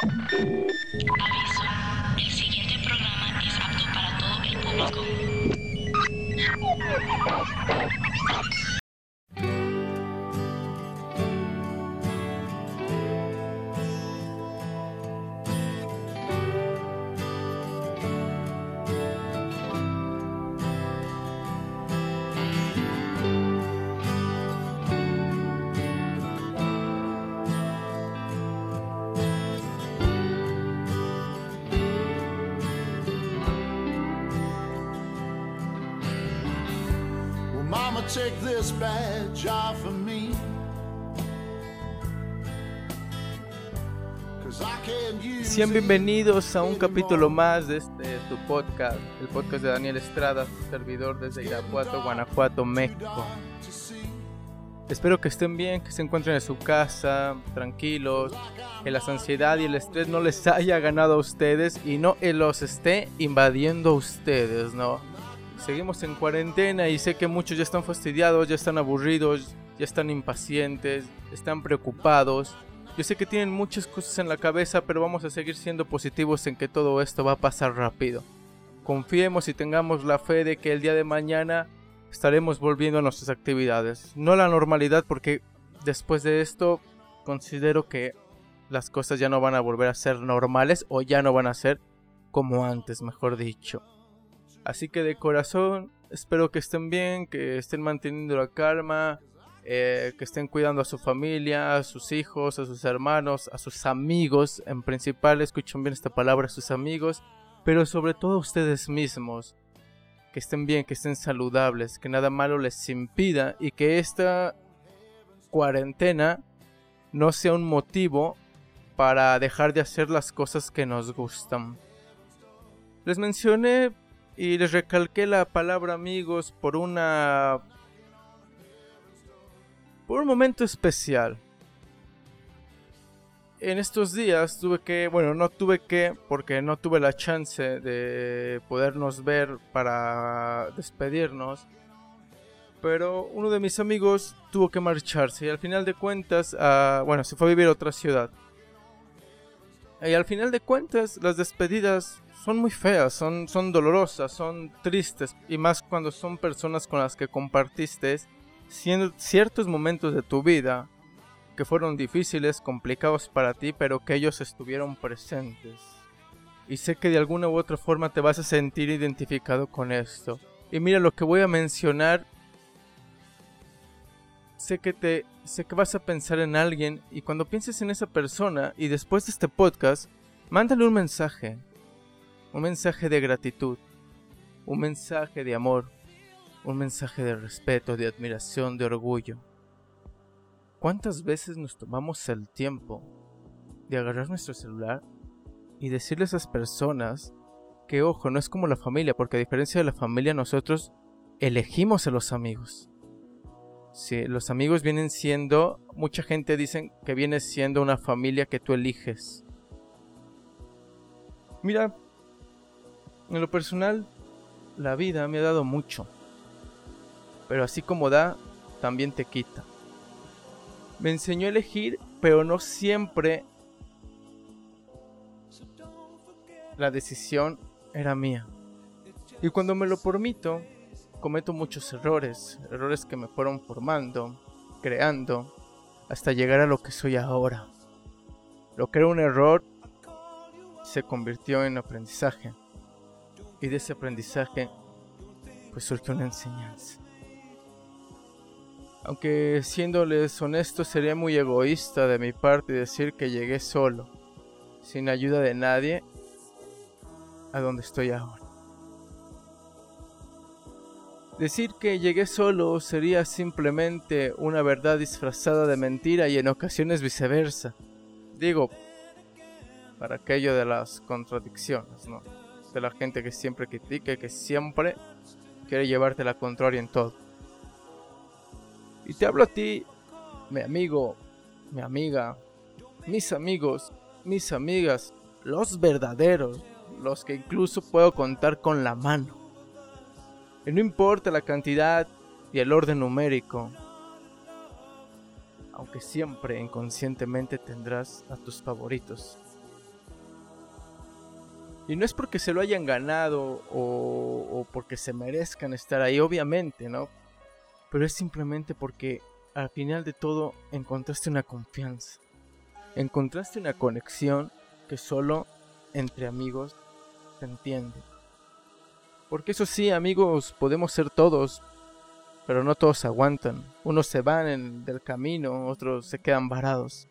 Aviso. El siguiente programa es apto para todo el público. Take this badge off of me. Sean bienvenidos a un capítulo más de este tu podcast, el podcast de Daniel Estrada, servidor desde Irapuato, Guanajuato, México. Espero que estén bien, que se encuentren en su casa, tranquilos, que la ansiedad y el estrés no les haya ganado a ustedes y no eh, los esté invadiendo a ustedes, ¿no? Seguimos en cuarentena y sé que muchos ya están fastidiados, ya están aburridos, ya están impacientes, están preocupados. Yo sé que tienen muchas cosas en la cabeza, pero vamos a seguir siendo positivos en que todo esto va a pasar rápido. Confiemos y tengamos la fe de que el día de mañana estaremos volviendo a nuestras actividades. No a la normalidad porque después de esto considero que las cosas ya no van a volver a ser normales o ya no van a ser como antes, mejor dicho. Así que de corazón espero que estén bien, que estén manteniendo la calma, eh, que estén cuidando a su familia, a sus hijos, a sus hermanos, a sus amigos, en principal, escuchen bien esta palabra, a sus amigos, pero sobre todo a ustedes mismos. Que estén bien, que estén saludables, que nada malo les impida y que esta cuarentena no sea un motivo para dejar de hacer las cosas que nos gustan. Les mencioné y les recalqué la palabra amigos por una por un momento especial. En estos días tuve que, bueno, no tuve que porque no tuve la chance de podernos ver para despedirnos. Pero uno de mis amigos tuvo que marcharse y al final de cuentas, ah, bueno, se fue a vivir a otra ciudad. Y al final de cuentas, las despedidas son muy feas, son, son dolorosas, son tristes. Y más cuando son personas con las que compartiste ciertos momentos de tu vida que fueron difíciles, complicados para ti, pero que ellos estuvieron presentes. Y sé que de alguna u otra forma te vas a sentir identificado con esto. Y mira lo que voy a mencionar. Sé que te sé que vas a pensar en alguien y cuando pienses en esa persona y después de este podcast, mándale un mensaje. Un mensaje de gratitud, un mensaje de amor, un mensaje de respeto, de admiración, de orgullo. ¿Cuántas veces nos tomamos el tiempo de agarrar nuestro celular y decirle a esas personas que, ojo, no es como la familia, porque a diferencia de la familia nosotros elegimos a los amigos? Sí, los amigos vienen siendo, mucha gente dicen que viene siendo una familia que tú eliges. Mira, en lo personal, la vida me ha dado mucho. Pero así como da, también te quita. Me enseñó a elegir, pero no siempre la decisión era mía. Y cuando me lo permito, cometo muchos errores, errores que me fueron formando, creando, hasta llegar a lo que soy ahora. Lo que era un error se convirtió en aprendizaje. Y de ese aprendizaje, pues surgió una enseñanza. Aunque siéndoles honesto, sería muy egoísta de mi parte decir que llegué solo, sin ayuda de nadie, a donde estoy ahora. Decir que llegué solo sería simplemente una verdad disfrazada de mentira y en ocasiones viceversa. Digo, para aquello de las contradicciones, ¿no? De la gente que siempre critica y que siempre quiere llevarte la contraria en todo. Y te hablo a ti, mi amigo, mi amiga, mis amigos, mis amigas, los verdaderos, los que incluso puedo contar con la mano. Y no importa la cantidad y el orden numérico, aunque siempre inconscientemente tendrás a tus favoritos, Y no es porque se lo hayan ganado o, o porque se merezcan estar ahí, obviamente, ¿no? Pero es simplemente porque al final de todo encontraste una confianza. Encontraste una conexión que solo entre amigos se entiende. Porque eso sí, amigos, podemos ser todos, pero no todos aguantan. Unos se van en, del camino, otros se quedan varados.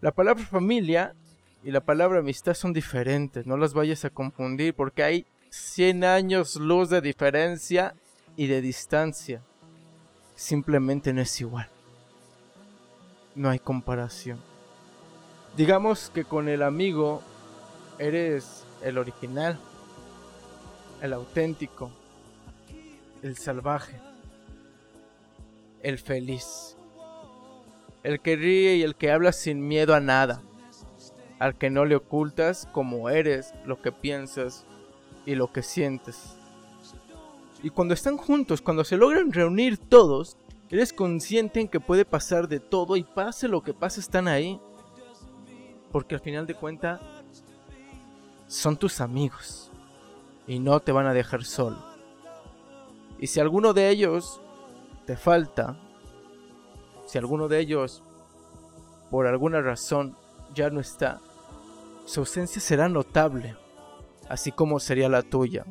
La palabra familia y la palabra amistad son diferentes, no las vayas a confundir porque hay 100 años luz de diferencia y de distancia. Simplemente no es igual. No hay comparación. Digamos que con el amigo eres el original, el auténtico, el salvaje, el feliz, el que ríe y el que habla sin miedo a nada, al que no le ocultas como eres, lo que piensas y lo que sientes. Y cuando están juntos, cuando se logran reunir todos, eres consciente en que puede pasar de todo y pase lo que pase, están ahí. Porque al final de cuentas, son tus amigos y no te van a dejar solo. Y si alguno de ellos te falta, si alguno de ellos por alguna razón ya no está, su ausencia será notable, así como sería la tuya.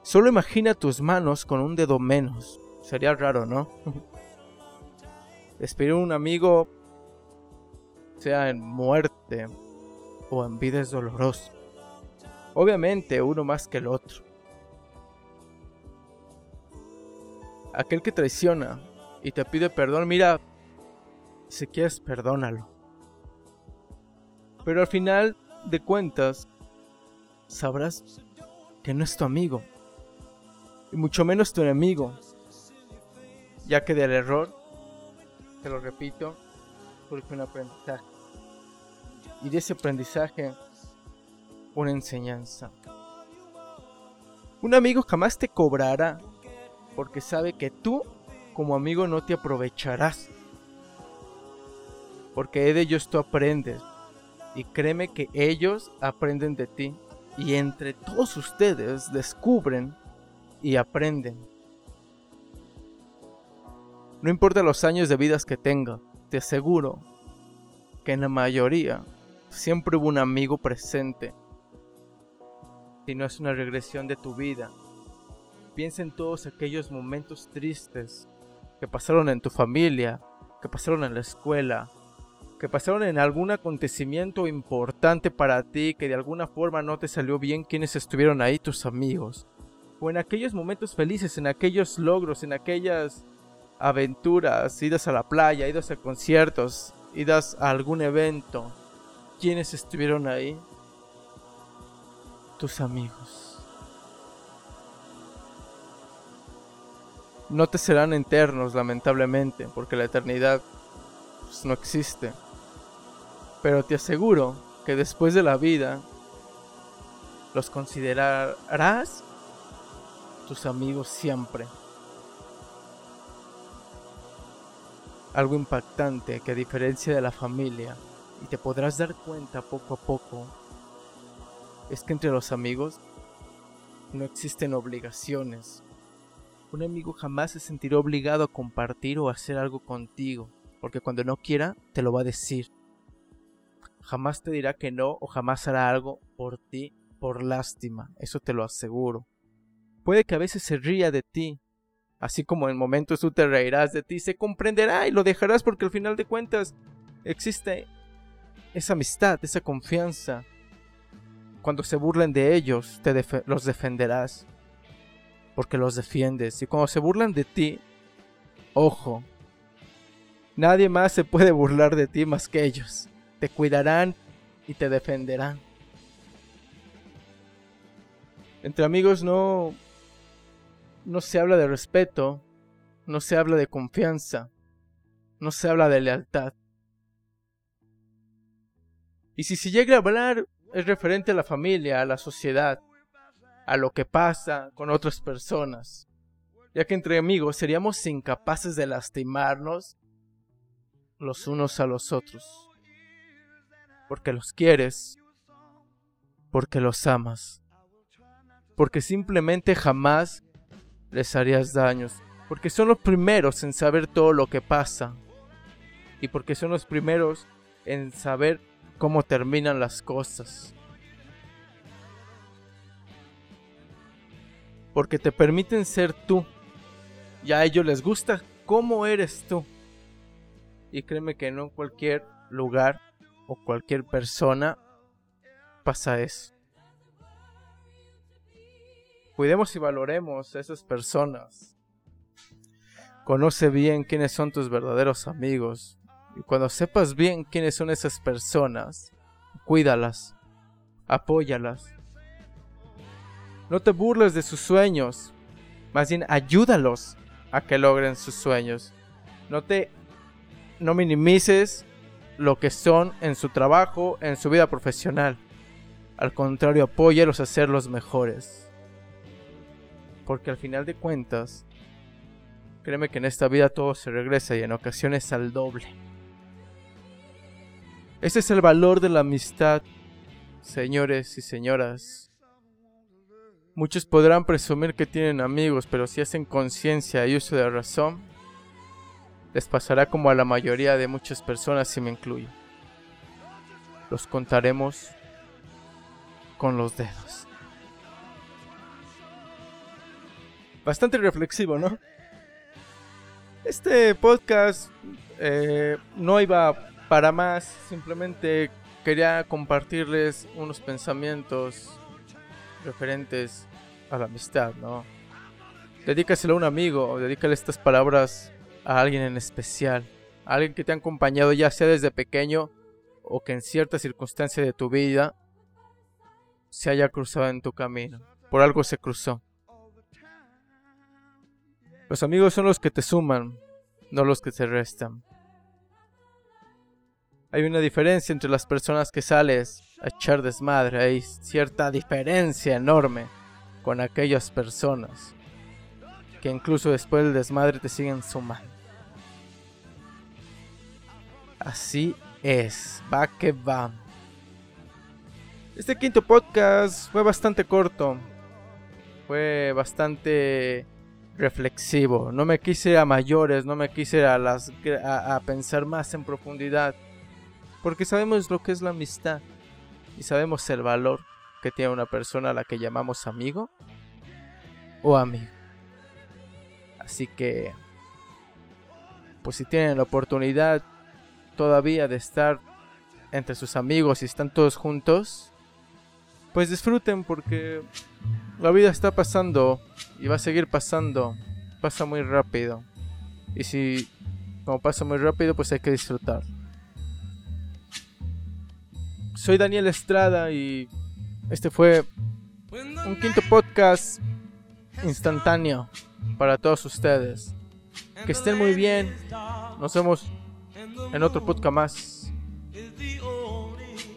Solo imagina tus manos con un dedo menos. Sería raro, ¿no? Despedir un amigo, sea en muerte o en vida, es doloroso. Obviamente, uno más que el otro. Aquel que traiciona y te pide perdón, mira, si quieres, perdónalo. Pero al final de cuentas, sabrás que no es tu amigo, y mucho menos tu enemigo, ya que del error, te lo repito, surge un aprendizaje. Y de ese aprendizaje, una enseñanza. Un amigo jamás te cobrará porque sabe que tú como amigo no te aprovecharás. Porque de ellos tú aprendes. Y créeme que ellos aprenden de ti. Y entre todos ustedes descubren y aprenden. No importa los años de vidas que tenga, te aseguro que en la mayoría siempre hubo un amigo presente. Si no es una regresión de tu vida, piensa en todos aquellos momentos tristes que pasaron en tu familia, que pasaron en la escuela, que pasaron en algún acontecimiento importante para ti, que de alguna forma no te salió bien, quienes estuvieron ahí, tus amigos o en aquellos momentos felices, en aquellos logros, en aquellas aventuras, idas a la playa, idas a conciertos, idas a algún evento, ¿quiénes estuvieron ahí? Tus amigos. No te serán eternos, lamentablemente, porque la eternidad pues, no existe. Pero te aseguro que después de la vida los considerarás tus amigos siempre. Algo impactante que a diferencia de la familia, y te podrás dar cuenta poco a poco, es que entre los amigos no existen obligaciones. Un amigo jamás se sentirá obligado a compartir o hacer algo contigo, porque cuando no quiera, te lo va a decir. Jamás te dirá que no o jamás hará algo por ti por lástima, eso te lo aseguro. Puede que a veces se ría de ti, así como en momentos tú te reirás de ti, se comprenderá y lo dejarás porque al final de cuentas existe esa amistad, esa confianza. Cuando se burlen de ellos, te los defenderás porque los defiendes. Y cuando se burlan de ti, ojo, nadie más se puede burlar de ti más que ellos. Te cuidarán y te defenderán. Entre amigos no no se habla de respeto, no se habla de confianza, no se habla de lealtad. Y si se llega a hablar es referente a la familia, a la sociedad, a lo que pasa con otras personas, ya que entre amigos seríamos incapaces de lastimarnos los unos a los otros, porque los quieres, porque los amas. Porque simplemente jamás les harías daños. Porque son los primeros en saber todo lo que pasa. Y porque son los primeros en saber cómo terminan las cosas. Porque te permiten ser tú. Y a ellos les gusta cómo eres tú. Y créeme que no en cualquier lugar o cualquier persona pasa eso. Cuidemos y valoremos a esas personas. Conoce bien quiénes son tus verdaderos amigos. Y cuando sepas bien quiénes son esas personas, cuídalas, apóyalas. No te burles de sus sueños, más bien ayúdalos a que logren sus sueños. No te no minimices lo que son en su trabajo, en su vida profesional. Al contrario, apóyalos a ser los mejores. Porque al final de cuentas, créeme que en esta vida todo se regresa y en ocasiones al doble. Ese es el valor de la amistad, señores y señoras. Muchos podrán presumir que tienen amigos, pero si hacen conciencia y uso de razón, les pasará como a la mayoría de muchas personas, si me incluyo. Los contaremos con los dedos. Bastante reflexivo, ¿no? Este podcast eh, no iba para más, simplemente quería compartirles unos pensamientos referentes a la amistad, ¿no? Dedícaselo a un amigo, dedícale estas palabras a alguien en especial, a alguien que te ha acompañado ya sea desde pequeño o que en cierta circunstancia de tu vida se haya cruzado en tu camino. Por algo se cruzó. Los amigos son los que te suman, no los que te restan. Hay una diferencia entre las personas que sales a echar desmadre. Hay cierta diferencia enorme con aquellas personas que incluso después del desmadre te siguen sumando. Así es, va que va. Este quinto podcast fue bastante corto. Fue bastante reflexivo. No me quise a mayores, no me quise a, las, a pensar más en profundidad. Porque sabemos lo que es la amistad. Y sabemos el valor que tiene una persona a la que llamamos amigo o amigo. Así que, pues si tienen la oportunidad todavía de estar entre sus amigos y están todos juntos, pues disfruten porque la vida está pasando y va a seguir pasando. Pasa muy rápido. Y si como pasa muy rápido, pues hay que disfrutar. Soy Daniel Estrada y este fue un quinto podcast instantáneo para todos ustedes. Que estén muy bien. Nos vemos en otro podcast más.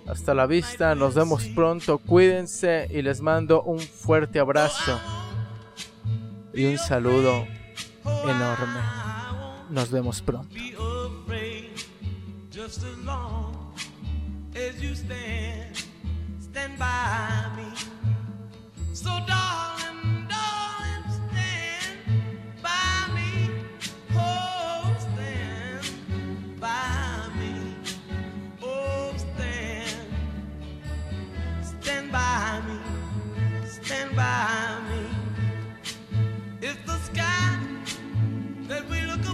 Hasta la vista, nos vemos pronto, cuídense y les mando un fuerte abrazo y un saludo enorme. Nos vemos pronto. by me.